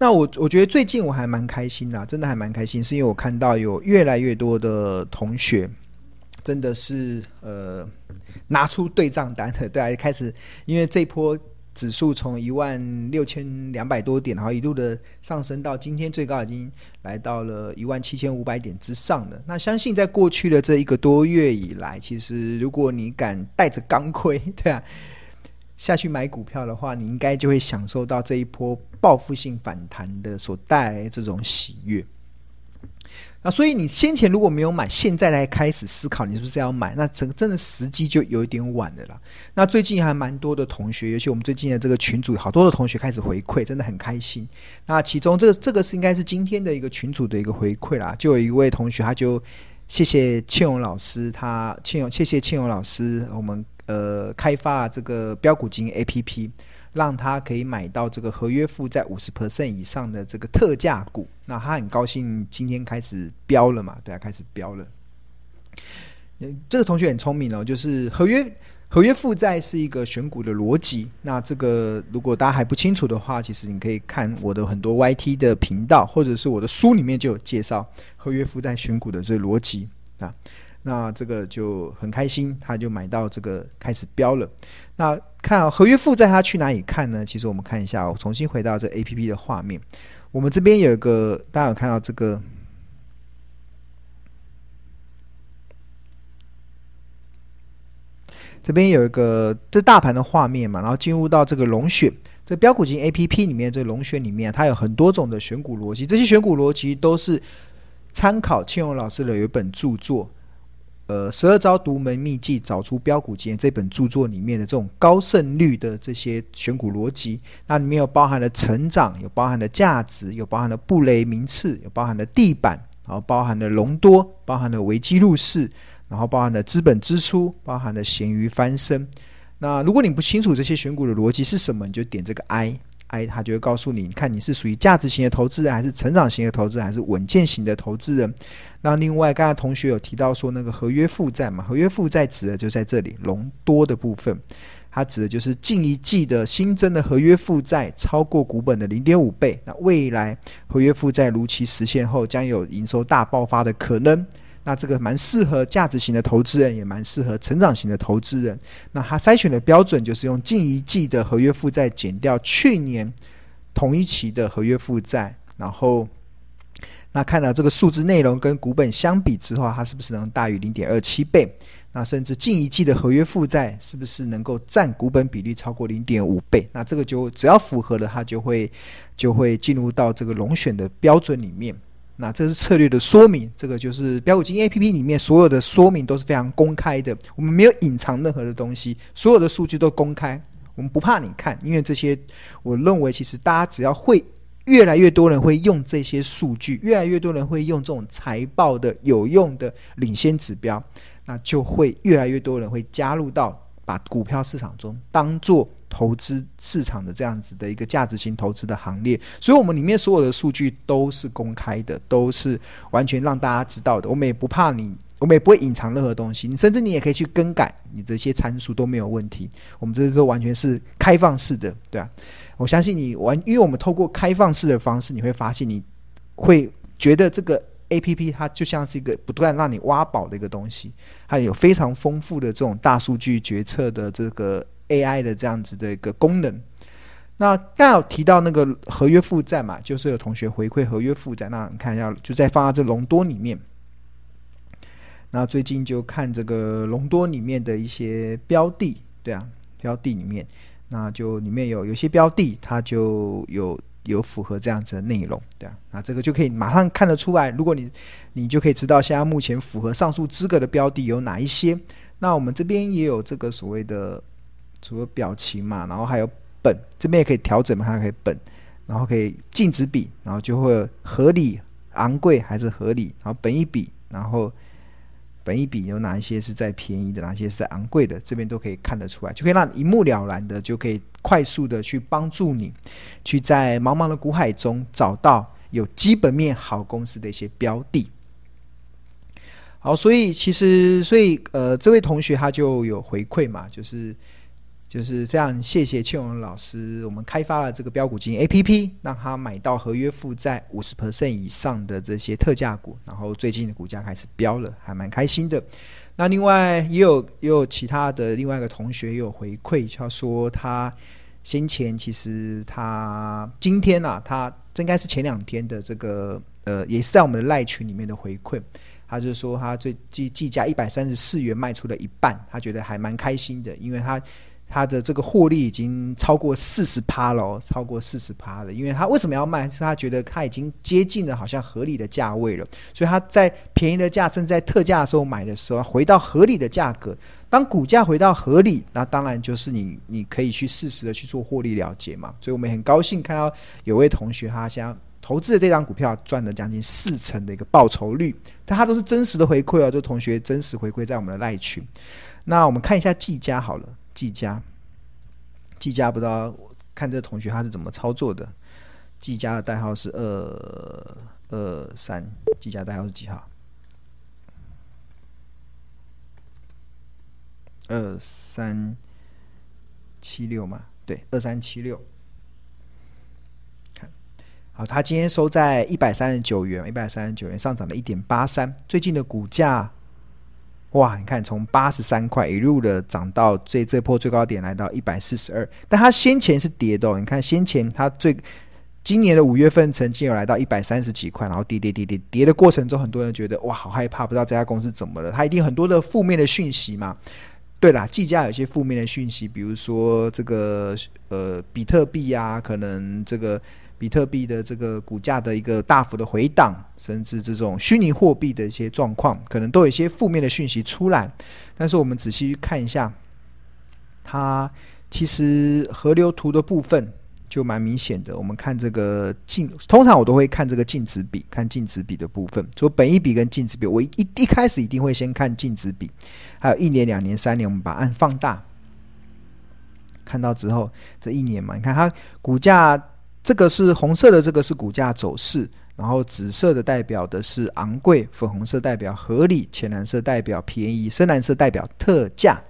那我我觉得最近我还蛮开心的，真的还蛮开心，是因为我看到有越来越多的同学真的是呃拿出对账单的，对啊，开始因为这波。指数从一万六千两百多点，然后一路的上升到今天最高已经来到了一万七千五百点之上了。那相信在过去的这一个多月以来，其实如果你敢带着钢盔，对啊，下去买股票的话，你应该就会享受到这一波报复性反弹的所带来这种喜悦。那所以你先前如果没有买，现在来开始思考你是不是要买，那整个真的时机就有一点晚的了。那最近还蛮多的同学，尤其我们最近的这个群组，好多的同学开始回馈，真的很开心。那其中这个这个是应该是今天的一个群组的一个回馈啦，就有一位同学他就谢谢庆荣老师，他庆荣谢谢庆荣老师，我们呃开发这个标股金 APP。让他可以买到这个合约负债五十 percent 以上的这个特价股，那他很高兴今天开始标了嘛？对啊，开始标了。这个同学很聪明哦，就是合约合约负债是一个选股的逻辑。那这个如果大家还不清楚的话，其实你可以看我的很多 YT 的频道，或者是我的书里面就有介绍合约负债选股的这个逻辑啊。那这个就很开心，他就买到这个开始标了。那看啊，合约负债他去哪里看呢？其实我们看一下，我重新回到这 APP 的画面。我们这边有一个，大家有看到这个，这边有一个这大盘的画面嘛，然后进入到这个龙选，这标股金 APP 里面这龙选里面，它有很多种的选股逻辑，这些选股逻辑都是参考庆荣老师的有一本著作。呃，十二招独门秘技，找出标股金这本著作里面的这种高胜率的这些选股逻辑，那里面有包含了成长，有包含了价值，有包含了布雷名次，有包含了地板，然后包含了隆多，包含了维基入市，然后包含了资本支出，包含了咸鱼翻身。那如果你不清楚这些选股的逻辑是什么，你就点这个 I。哎，他就会告诉你，你看你是属于价值型的投资人，还是成长型的投资人，还是稳健型的投资人？那另外，刚才同学有提到说那个合约负债嘛，合约负债指的就在这里，隆多的部分，它指的就是近一季的新增的合约负债超过股本的零点五倍，那未来合约负债如期实现后，将有营收大爆发的可能。那这个蛮适合价值型的投资人，也蛮适合成长型的投资人。那他筛选的标准就是用近一季的合约负债减掉去年同一期的合约负债，然后那看到这个数字内容跟股本相比之后，它是不是能大于零点二七倍？那甚至近一季的合约负债是不是能够占股本比例超过零点五倍？那这个就只要符合了，它就会就会进入到这个龙选的标准里面。那这是策略的说明，这个就是标股金 APP 里面所有的说明都是非常公开的，我们没有隐藏任何的东西，所有的数据都公开，我们不怕你看，因为这些我认为其实大家只要会，越来越多人会用这些数据，越来越多人会用这种财报的有用的领先指标，那就会越来越多人会加入到把股票市场中当做。投资市场的这样子的一个价值型投资的行列，所以我们里面所有的数据都是公开的，都是完全让大家知道的。我们也不怕你，我们也不会隐藏任何东西。你甚至你也可以去更改你这些参数都没有问题。我们这个完全是开放式的，对啊。我相信你完，因为我们透过开放式的方式，你会发现你会觉得这个 APP 它就像是一个不断让你挖宝的一个东西，它有非常丰富的这种大数据决策的这个。AI 的这样子的一个功能，那刚有提到那个合约负债嘛，就是有同学回馈合约负债，那你看一下，就在放在这隆多里面。那最近就看这个隆多里面的一些标的，对啊，标的里面，那就里面有有些标的，它就有有符合这样子的内容，对啊，那这个就可以马上看得出来，如果你你就可以知道现在目前符合上述资格的标的有哪一些。那我们这边也有这个所谓的。除了表情嘛，然后还有本这边也可以调整嘛，还可以本，然后可以净值比，然后就会合理、昂贵还是合理，然后本一比，然后本一笔有哪一些是在便宜的，哪些是在昂贵的，这边都可以看得出来，就可以让一目了然的，就可以快速的去帮助你去在茫茫的股海中找到有基本面好公司的一些标的。好，所以其实，所以呃，这位同学他就有回馈嘛，就是。就是非常谢谢庆荣老师，我们开发了这个标股金 APP，让他买到合约负债五十 percent 以上的这些特价股，然后最近的股价开始飙了，还蛮开心的。那另外也有也有其他的另外一个同学也有回馈，他说他先前其实他今天啊，他应该是前两天的这个呃，也是在我们的赖群里面的回馈。他就说他最计计价一百三十四元卖出了一半，他觉得还蛮开心的，因为他。他的这个获利已经超过四十趴了，超过四十趴了。因为他为什么要卖？是他觉得他已经接近了好像合理的价位了，所以他在便宜的价，甚至在特价的时候买的时候，回到合理的价格。当股价回到合理，那当然就是你你可以去适时的去做获利了结嘛。所以我们很高兴看到有位同学他想投资的这张股票赚了将近四成的一个报酬率，但他都是真实的回馈哦，这同学真实回馈在我们的赖群。那我们看一下技嘉好了。技嘉，技嘉不知道看这同学他是怎么操作的。技嘉的代号是二二三，技嘉代号是几号？二三七六嘛，对，二三七六。看，好，他今天收在一百三十九元，一百三十九元上涨了一点八三，最近的股价。哇，你看从八十三块一路的涨到这这波最高点来到一百四十二，但它先前是跌的哦。你看先前它最今年的五月份曾经有来到一百三十几块，然后跌跌跌跌跌的过程中，很多人觉得哇好害怕，不知道这家公司怎么了，它一定很多的负面的讯息嘛。对啦，计价有些负面的讯息，比如说这个呃比特币啊，可能这个。比特币的这个股价的一个大幅的回档，甚至这种虚拟货币的一些状况，可能都有一些负面的讯息出来。但是我们仔细去看一下，它其实河流图的部分就蛮明显的。我们看这个净，通常我都会看这个净值比，看净值比的部分。除本益比跟净值比，我一一一开始一定会先看净值比，还有一年、两年、三年，我们把按放大，看到之后这一年嘛，你看它股价。这个是红色的，这个是股价走势，然后紫色的代表的是昂贵，粉红色代表合理，浅蓝色代表便宜，深蓝色代表特价。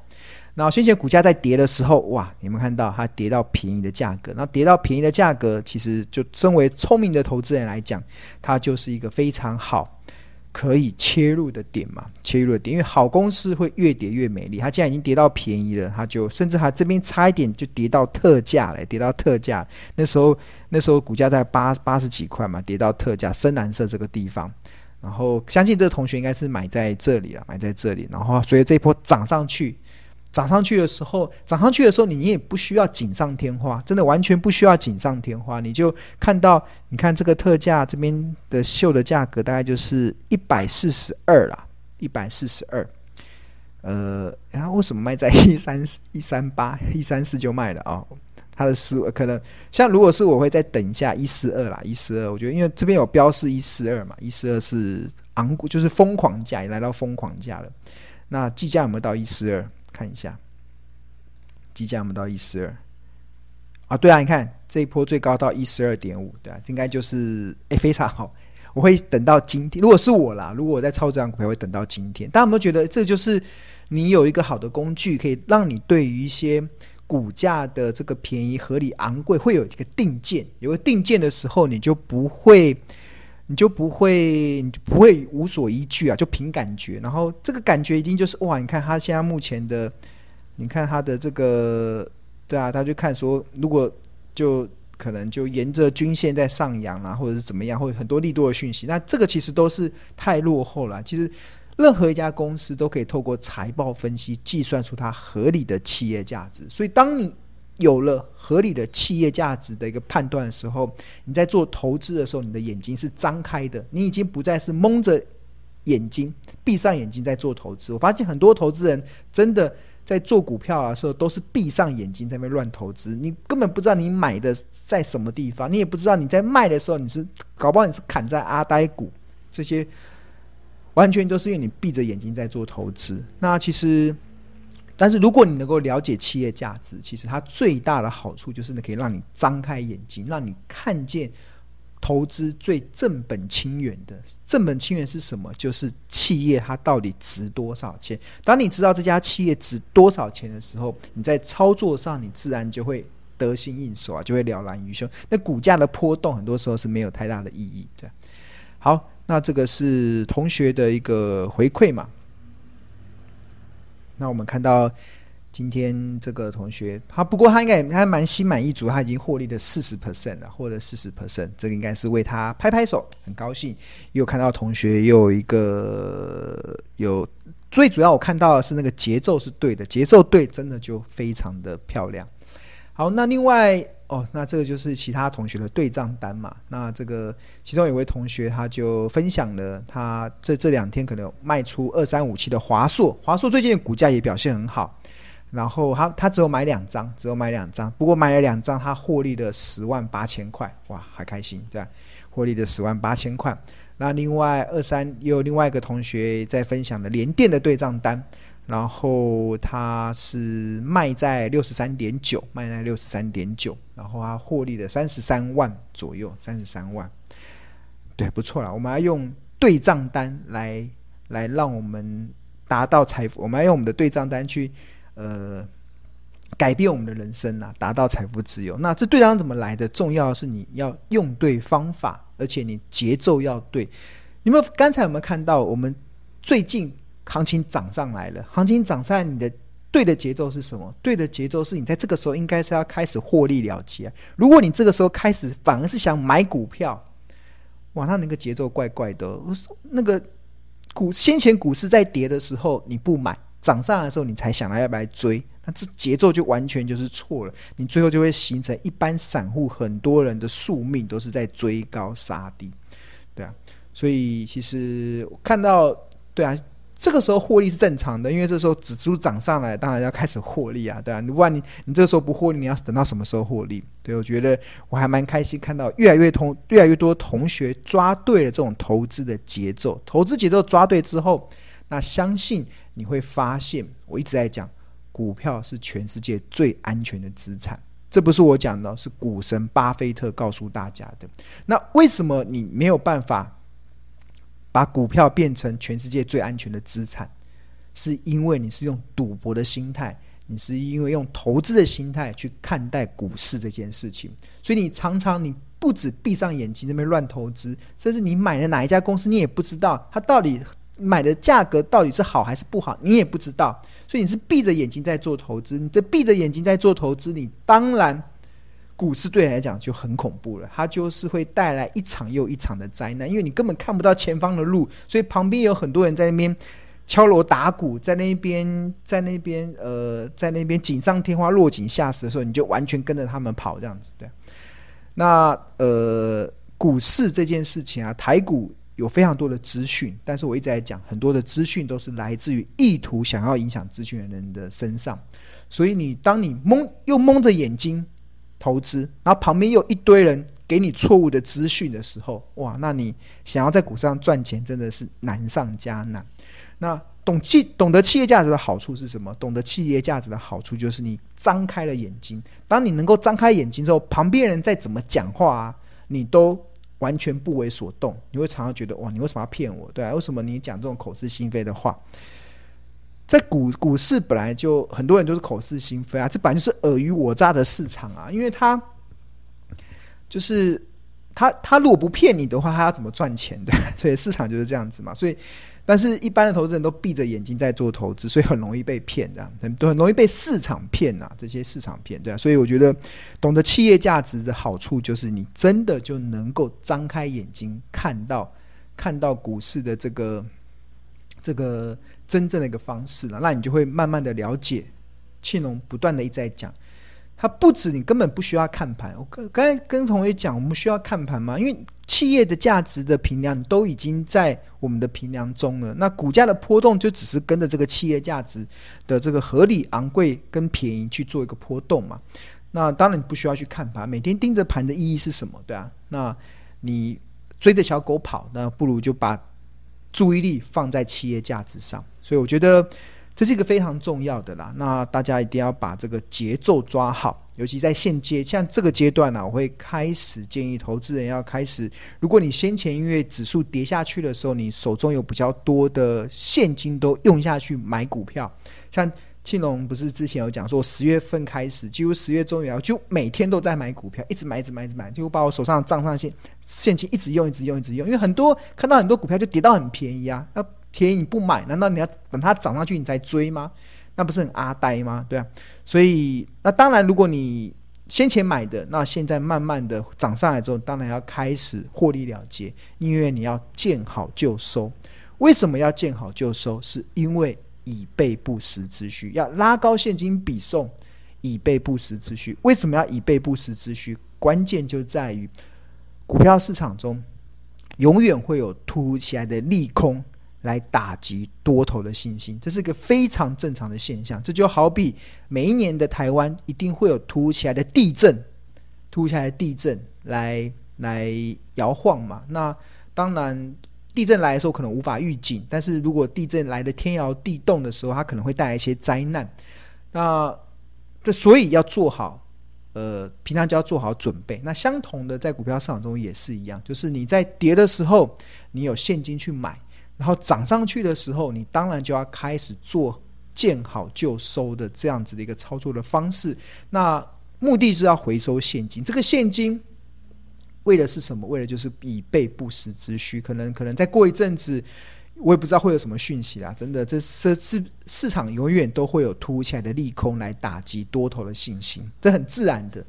然后先前股价在跌的时候，哇，你们看到它跌到便宜的价格，那跌到便宜的价格，其实就身为聪明的投资人来讲，它就是一个非常好。可以切入的点嘛？切入的点，因为好公司会越跌越美丽。它既然已经跌到便宜了，它就甚至它这边差一点就跌到特价了，跌到特价。那时候那时候股价在八八十几块嘛，跌到特价，深蓝色这个地方。然后相信这个同学应该是买在这里了，买在这里。然后所以这一波涨上去。涨上去的时候，涨上去的时候，你你也不需要锦上添花，真的完全不需要锦上添花。你就看到，你看这个特价这边的秀的价格大概就是一百四十二啦，一百四十二。呃，然后为什么卖在 一三一三八一三四就卖了啊？哦，它的思维可能像如果是我会再等一下一四二啦，一四二，我觉得因为这边有标示一四二嘛，一四二是昂股，就是疯狂价，也来到疯狂价了。那计价有没有到一四二？看一下，即将我们到一十二啊，对啊，你看这一波最高到一十二点五，对啊，应该就是诶非常好。我会等到今天，如果是我啦，如果我在操这张股票，会等到今天。大家有没有觉得这就是你有一个好的工具，可以让你对于一些股价的这个便宜、合理、昂贵，会有一个定见。有个定见的时候，你就不会。你就不会，你就不会无所依据啊，就凭感觉。然后这个感觉一定就是哇，你看他现在目前的，你看他的这个，对啊，他就看说，如果就可能就沿着均线在上扬啊，或者是怎么样，或者很多利多的讯息，那这个其实都是太落后了。其实任何一家公司都可以透过财报分析计算出它合理的企业价值。所以当你有了合理的企业价值的一个判断的时候，你在做投资的时候，你的眼睛是张开的，你已经不再是蒙着眼睛、闭上眼睛在做投资。我发现很多投资人真的在做股票的时候，都是闭上眼睛在那边乱投资，你根本不知道你买的在什么地方，你也不知道你在卖的时候，你是搞不好你是砍在阿呆股，这些完全都是因为你闭着眼睛在做投资。那其实。但是如果你能够了解企业价值，其实它最大的好处就是呢，可以让你张开眼睛，让你看见投资最正本清源的。正本清源是什么？就是企业它到底值多少钱。当你知道这家企业值多少钱的时候，你在操作上你自然就会得心应手啊，就会了然于胸。那股价的波动很多时候是没有太大的意义。对，好，那这个是同学的一个回馈嘛。那我们看到。今天这个同学，他不过他应该还蛮心满意足，他已经获利了四十 percent 了，获了四十 percent，这个应该是为他拍拍手，很高兴。又看到同学又有一个有，最主要我看到的是那个节奏是对的，节奏对，真的就非常的漂亮。好，那另外哦，那这个就是其他同学的对账单嘛。那这个其中有位同学他就分享了，他这这两天可能卖出二三五七的华硕，华硕最近的股价也表现很好。然后他他只有买两张，只有买两张，不过买了两张，他获利的十万八千块，哇，还开心，对吧？获利的十万八千块。那另外二三也有另外一个同学在分享的联电的对账单，然后他是卖在六十三点九，卖在六十三点九，然后他获利了三十三万左右，三十三万，对，不错了。我们要用对账单来来让我们达到财富，我们要用我们的对账单去。呃，改变我们的人生啊，达到财富自由。那这对账怎么来的？重要的是你要用对方法，而且你节奏要对。你们刚才有没有看到？我们最近行情涨上来了，行情涨上来，你的对的节奏是什么？对的节奏是你在这个时候应该是要开始获利了结。如果你这个时候开始反而是想买股票，哇，那那个节奏怪怪的。那个股先前股市在跌的时候你不买。涨上来的时候，你才想来要不要追，那这节奏就完全就是错了。你最后就会形成一般散户很多人的宿命都是在追高杀低，对啊。所以其实看到，对啊，这个时候获利是正常的，因为这时候指数涨上来，当然要开始获利啊，对啊。如果你你这个时候不获利，你要等到什么时候获利？对，我觉得我还蛮开心，看到越来越同越来越多同学抓对了这种投资的节奏，投资节奏抓对之后，那相信。你会发现，我一直在讲，股票是全世界最安全的资产。这不是我讲的，是股神巴菲特告诉大家的。那为什么你没有办法把股票变成全世界最安全的资产？是因为你是用赌博的心态，你是因为用投资的心态去看待股市这件事情。所以你常常你不止闭上眼睛在那边乱投资，甚至你买了哪一家公司，你也不知道它到底。买的价格到底是好还是不好，你也不知道，所以你是闭着眼睛在做投资。你这闭着眼睛在做投资，你当然股市对你来讲就很恐怖了，它就是会带来一场又一场的灾难，因为你根本看不到前方的路，所以旁边有很多人在那边敲锣打鼓，在那边在那边呃在那边锦上添花落井下石的时候，你就完全跟着他们跑这样子。对，那呃股市这件事情啊，台股。有非常多的资讯，但是我一直在讲，很多的资讯都是来自于意图想要影响资讯的人的身上。所以你当你蒙又蒙着眼睛投资，然后旁边又一堆人给你错误的资讯的时候，哇，那你想要在股市上赚钱真的是难上加难。那懂企懂得企业价值的好处是什么？懂得企业价值的好处就是你张开了眼睛，当你能够张开眼睛之后，旁边人再怎么讲话啊，你都。完全不为所动，你会常常觉得哇，你为什么要骗我？对啊，为什么你讲这种口是心非的话？在股股市本来就很多人都是口是心非啊，这本来就是尔虞我诈的市场啊，因为他就是他他如果不骗你的话，他要怎么赚钱的？所以市场就是这样子嘛，所以。但是，一般的投资人都闭着眼睛在做投资，所以很容易被骗，这样很都很容易被市场骗啊。这些市场骗，对啊。所以我觉得，懂得企业价值的好处就是，你真的就能够张开眼睛看到，看到股市的这个这个真正的一个方式了。那你就会慢慢的了解，庆龙不断的一直在讲。它不止你根本不需要看盘，我刚刚跟同学讲，我们需要看盘吗？因为企业的价值的评量都已经在我们的评量中了，那股价的波动就只是跟着这个企业价值的这个合理、昂贵跟便宜去做一个波动嘛。那当然你不需要去看盘，每天盯着盘的意义是什么？对啊，那你追着小狗跑，那不如就把注意力放在企业价值上。所以我觉得。这是一个非常重要的啦。那大家一定要把这个节奏抓好，尤其在现阶像这个阶段呢、我会开始建议投资人要开始，如果你先前因为指数跌下去的时候，你手中有比较多的现金都用下去买股票，像。庆隆不是之前有讲说，十月份开始，几乎十月中以来，就每天都在买股票，一直买，一直买，一直买，就把我手上账上现现金一直用，一直用，一直用。因为很多看到很多股票就跌到很便宜啊，那便宜你不买，难道你要等它涨上去你再追吗？那不是很阿呆吗？对啊，所以那当然，如果你先前买的，那现在慢慢的涨上来之后，当然要开始获利了结，因为你要见好就收。为什么要见好就收？是因为。以备不时之需，要拉高现金比送，以备不时之需。为什么要以备不时之需？关键就在于股票市场中永远会有突如其来的利空来打击多头的信心，这是个非常正常的现象。这就好比每一年的台湾一定会有突如其来的地震，突如其来的地震来来摇晃嘛。那当然。地震来的时候可能无法预警，但是如果地震来的天摇地动的时候，它可能会带来一些灾难。那这所以要做好，呃，平常就要做好准备。那相同的，在股票市场中也是一样，就是你在跌的时候，你有现金去买，然后涨上去的时候，你当然就要开始做见好就收的这样子的一个操作的方式。那目的是要回收现金，这个现金。为的是什么？为的就是以备不时之需。可能可能再过一阵子，我也不知道会有什么讯息啦。真的，这这市市场永远都会有突如其来的利空来打击多头的信心，这很自然的。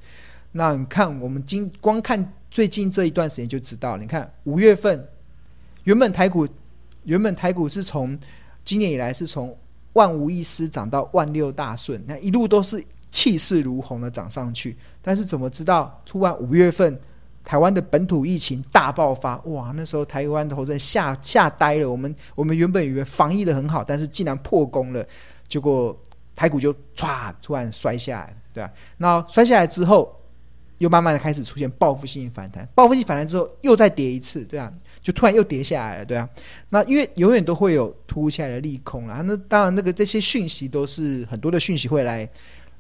那你看，我们今光看最近这一段时间就知道，你看五月份，原本台股原本台股是从今年以来是从万无一失涨到万六大顺，那一路都是气势如虹的涨上去。但是怎么知道突然五月份？台湾的本土疫情大爆发，哇！那时候台湾投资人吓吓呆了。我们我们原本以为防疫的很好，但是竟然破功了，结果台股就唰突然摔下来，对啊，那摔下来之后，又慢慢的开始出现报复性反弹，报复性反弹之后又再跌一次，对啊，就突然又跌下来了，对啊。那因为永远都会有突如其来的利空啦，那当然那个这些讯息都是很多的讯息会来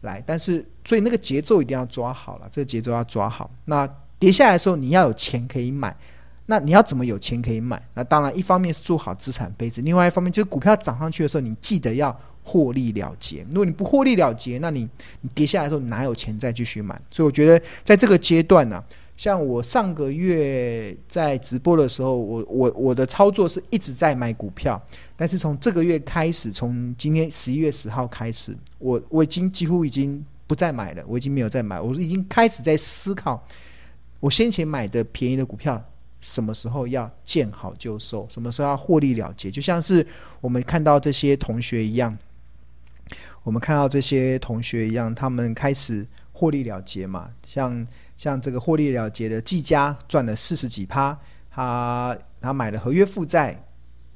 来，但是所以那个节奏一定要抓好了，这个节奏要抓好，那。跌下来的时候，你要有钱可以买，那你要怎么有钱可以买？那当然，一方面是做好资产配置，另外一方面就是股票涨上去的时候，你记得要获利了结。如果你不获利了结，那你你跌下来的时候，你哪有钱再继续买？所以我觉得在这个阶段呢、像我上个月在直播的时候，我我我的操作是一直在买股票，但是从这个月开始，从今天十一月十号开始，我我已经几乎已经不再买了，我已经没有再买，我已经开始在思考。我先前买的便宜的股票，什么时候要见好就收？什么时候要获利了结？就像是我们看到这些同学一样，我们看到这些同学一样，他们开始获利了结嘛。像像这个获利了结的技嘉赚了四十几趴，他他买了合约负债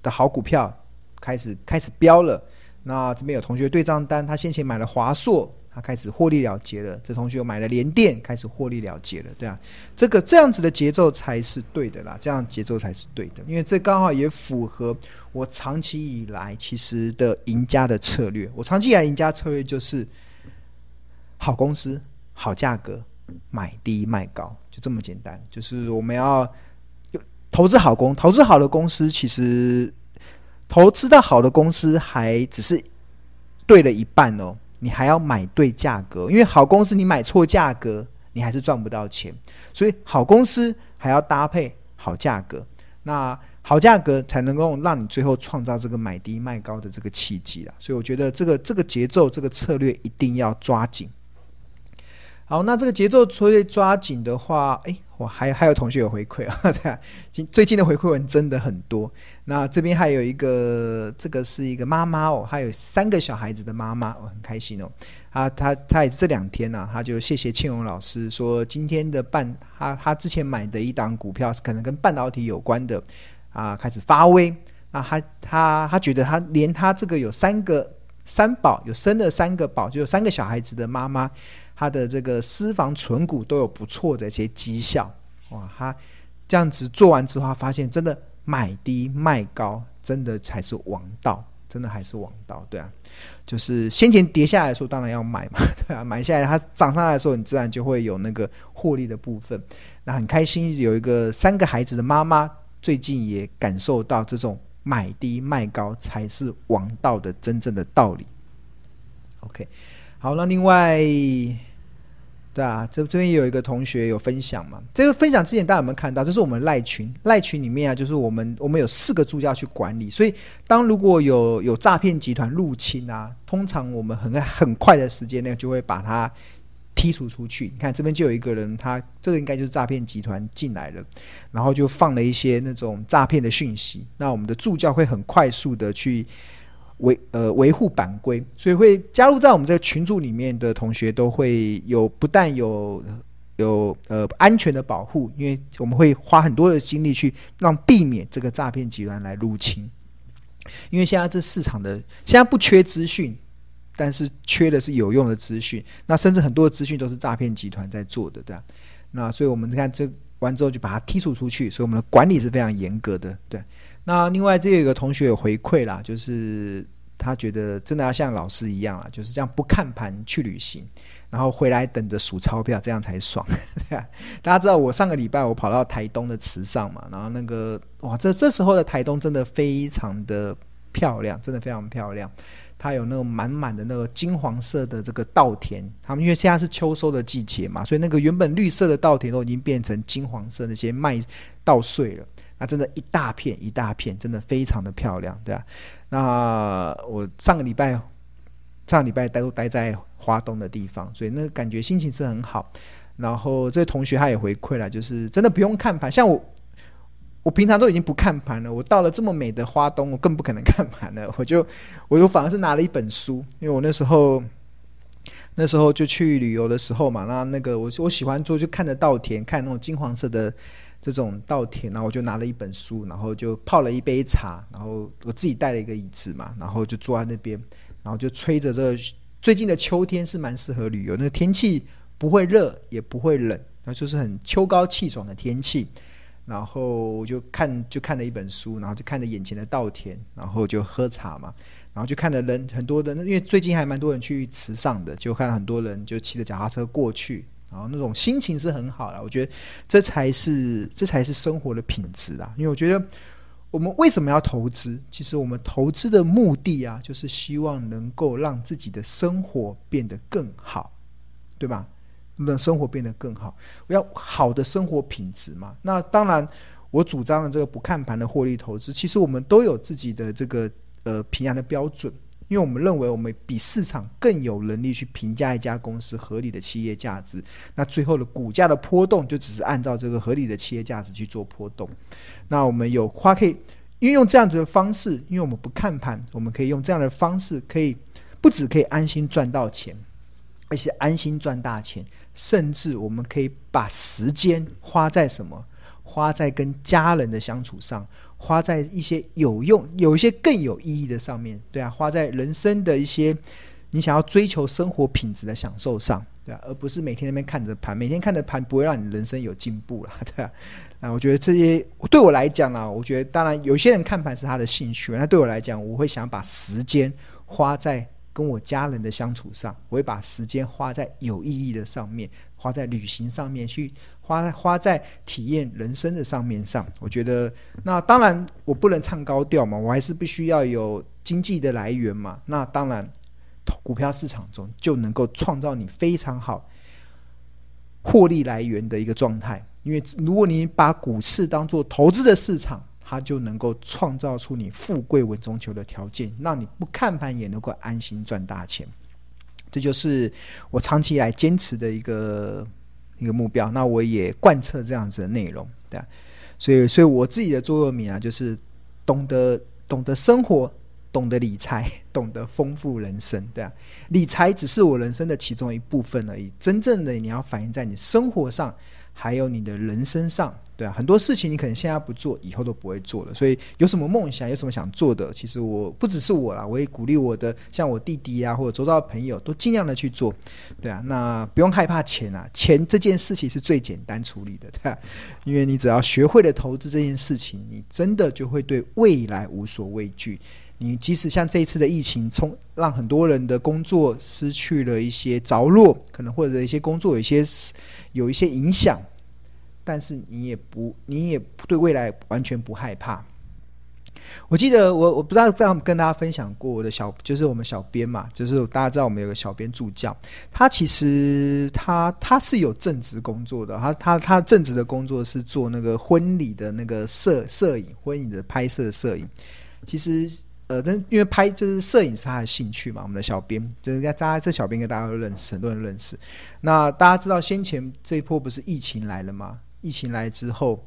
的好股票，开始开始飙了。那这边有同学对账单，他先前买了华硕。他开始获利了结了，这同学买了联电，开始获利了结了，对啊，这个这样子的节奏才是对的啦，这样节奏才是对的，因为这刚好也符合我长期以来其实的赢家的策略。我长期以来赢家策略就是好公司、好价格，买低卖高，就这么简单。就是我们要投资好公，投资好的公司，其实投资到好的公司还只是对了一半哦。你还要买对价格，因为好公司你买错价格，你还是赚不到钱。所以好公司还要搭配好价格，那好价格才能够让你最后创造这个买低卖高的这个契机啊。所以我觉得这个这个节奏这个策略一定要抓紧。好，那这个节奏策略抓紧的话，诶。哇，还有还有同学有回馈啊，对啊，最近的回馈文真的很多。那这边还有一个，这个是一个妈妈哦，还有三个小孩子的妈妈，我很开心哦。啊他他也是这两天呢、啊，他就谢谢庆荣老师说，今天的半他他之前买的一档股票是可能跟半导体有关的啊，开始发威。那他他他觉得他连他这个有三个三宝，有生了三个宝，就有三个小孩子的妈妈。他的这个私房存股都有不错的一些绩效，哇！他这样子做完之后，发现真的买低卖高，真的才是王道。真的还是王道，对啊，就是先前跌下来的时候，当然要买嘛，对啊，买下来它涨上来的时候，你自然就会有那个获利的部分。那很开心，有一个三个孩子的妈妈，最近也感受到这种买低卖高才是王道的真正的道理。OK，好，那另外。对啊，这这边也有一个同学有分享嘛。这个分享之前大家有没有看到？这是我们赖群，赖群里面啊，就是我们我们有四个助教去管理。所以，当如果有有诈骗集团入侵啊，通常我们很很快的时间内就会把它剔除出去。你看这边就有一个人，他这个应该就是诈骗集团进来了，然后就放了一些那种诈骗的讯息。那我们的助教会很快速的去。维呃维护版规，所以会加入在我们这个群组里面的同学都会有不但有有呃安全的保护，因为我们会花很多的精力去让避免这个诈骗集团来入侵。因为现在这市场的现在不缺资讯，但是缺的是有用的资讯。那甚至很多资讯都是诈骗集团在做的，对吧？那所以我们看这完之后就把它剔除出去，所以我们的管理是非常严格的，对。那另外这有个同学有回馈啦，就是他觉得真的要像老师一样啊，就是这样不看盘去旅行，然后回来等着数钞票，这样才爽。大家知道我上个礼拜我跑到台东的池上嘛，然后那个哇，这这时候的台东真的非常的漂亮，真的非常漂亮。它有那种满满的那个金黄色的这个稻田，他们因为现在是秋收的季节嘛，所以那个原本绿色的稻田都已经变成金黄色，那些麦稻穗了。那真的一大片一大片，真的非常的漂亮，对啊。那我上个礼拜上个礼拜待都待在花东的地方，所以那感觉心情是很好。然后这个同学他也回馈了，就是真的不用看盘。像我，我平常都已经不看盘了，我到了这么美的花东，我更不可能看盘了。我就我就反而是拿了一本书，因为我那时候那时候就去旅游的时候嘛，那那个我我喜欢做就看着稻田，看那种金黄色的。这种稻田，然后我就拿了一本书，然后就泡了一杯茶，然后我自己带了一个椅子嘛，然后就坐在那边，然后就吹着这。最近的秋天是蛮适合旅游，那个天气不会热也不会冷，然后就是很秋高气爽的天气。然后就看就看了一本书，然后就看着眼前的稻田，然后就喝茶嘛，然后就看着人很多人，因为最近还蛮多人去池上的，就看很多人就骑着脚踏车过去。然后那种心情是很好的，我觉得这才是这才是生活的品质啊！因为我觉得我们为什么要投资？其实我们投资的目的啊，就是希望能够让自己的生活变得更好，对吧？让生活变得更好，我要好的生活品质嘛。那当然，我主张的这个不看盘的获利投资，其实我们都有自己的这个呃评价的标准。因为我们认为我们比市场更有能力去评价一家公司合理的企业价值，那最后的股价的波动就只是按照这个合理的企业价值去做波动。那我们有花可以运用这样子的方式，因为我们不看盘，我们可以用这样的方式，可以不只可以安心赚到钱，而且安心赚大钱，甚至我们可以把时间花在什么？花在跟家人的相处上。花在一些有用、有一些更有意义的上面，对啊，花在人生的一些你想要追求生活品质的享受上，对啊，而不是每天那边看着盘，每天看着盘不会让你人生有进步了，对啊。啊，我觉得这些对我来讲呢，我觉得当然有些人看盘是他的兴趣，那对我来讲，我会想把时间花在跟我家人的相处上，我会把时间花在有意义的上面，花在旅行上面去。花花在体验人生的上面上，我觉得那当然我不能唱高调嘛，我还是必须要有经济的来源嘛。那当然，股票市场中就能够创造你非常好获利来源的一个状态。因为如果你把股市当做投资的市场，它就能够创造出你富贵稳中求的条件，让你不看盘也能够安心赚大钱。这就是我长期以来坚持的一个。一个目标，那我也贯彻这样子的内容，对啊，所以，所以我自己的座右铭啊，就是懂得懂得生活，懂得理财，懂得丰富人生，对啊，理财只是我人生的其中一部分而已，真正的你要反映在你生活上。还有你的人生上，对啊，很多事情你可能现在不做，以后都不会做了。所以有什么梦想，有什么想做的，其实我不只是我啦，我也鼓励我的，像我弟弟啊，或者周遭的朋友，都尽量的去做，对啊。那不用害怕钱啊，钱这件事情是最简单处理的，对啊，因为你只要学会了投资这件事情，你真的就会对未来无所畏惧。你即使像这一次的疫情，从让很多人的工作失去了一些着落，可能或者一些工作有一些有一些影响，但是你也不，你也对未来完全不害怕。我记得我我不知道这样跟大家分享过我的小，就是我们小编嘛，就是大家知道我们有个小编助教，他其实他他是有正职工作的，他他他正职的工作是做那个婚礼的那个摄摄影，婚礼的拍摄摄影。其实呃，真因为拍就是摄影是他的兴趣嘛，我们的小编就是大家这小编跟大家都认识，很多人认识。那大家知道先前这一波不是疫情来了吗？疫情来之后，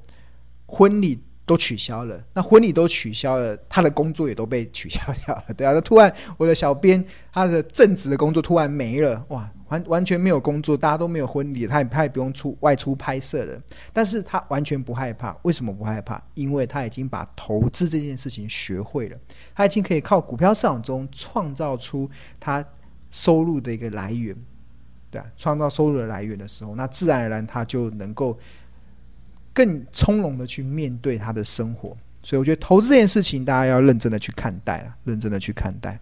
婚礼。都取消了，那婚礼都取消了，他的工作也都被取消掉了，对啊，那突然我的小编他的正职的工作突然没了，哇，完完全没有工作，大家都没有婚礼，他也他也不用出外出拍摄了，但是他完全不害怕，为什么不害怕？因为他已经把投资这件事情学会了，他已经可以靠股票市场中创造出他收入的一个来源，对啊，创造收入的来源的时候，那自然而然他就能够。更从容的去面对他的生活，所以我觉得投资这件事情，大家要认真的去看待啊，认真的去看待。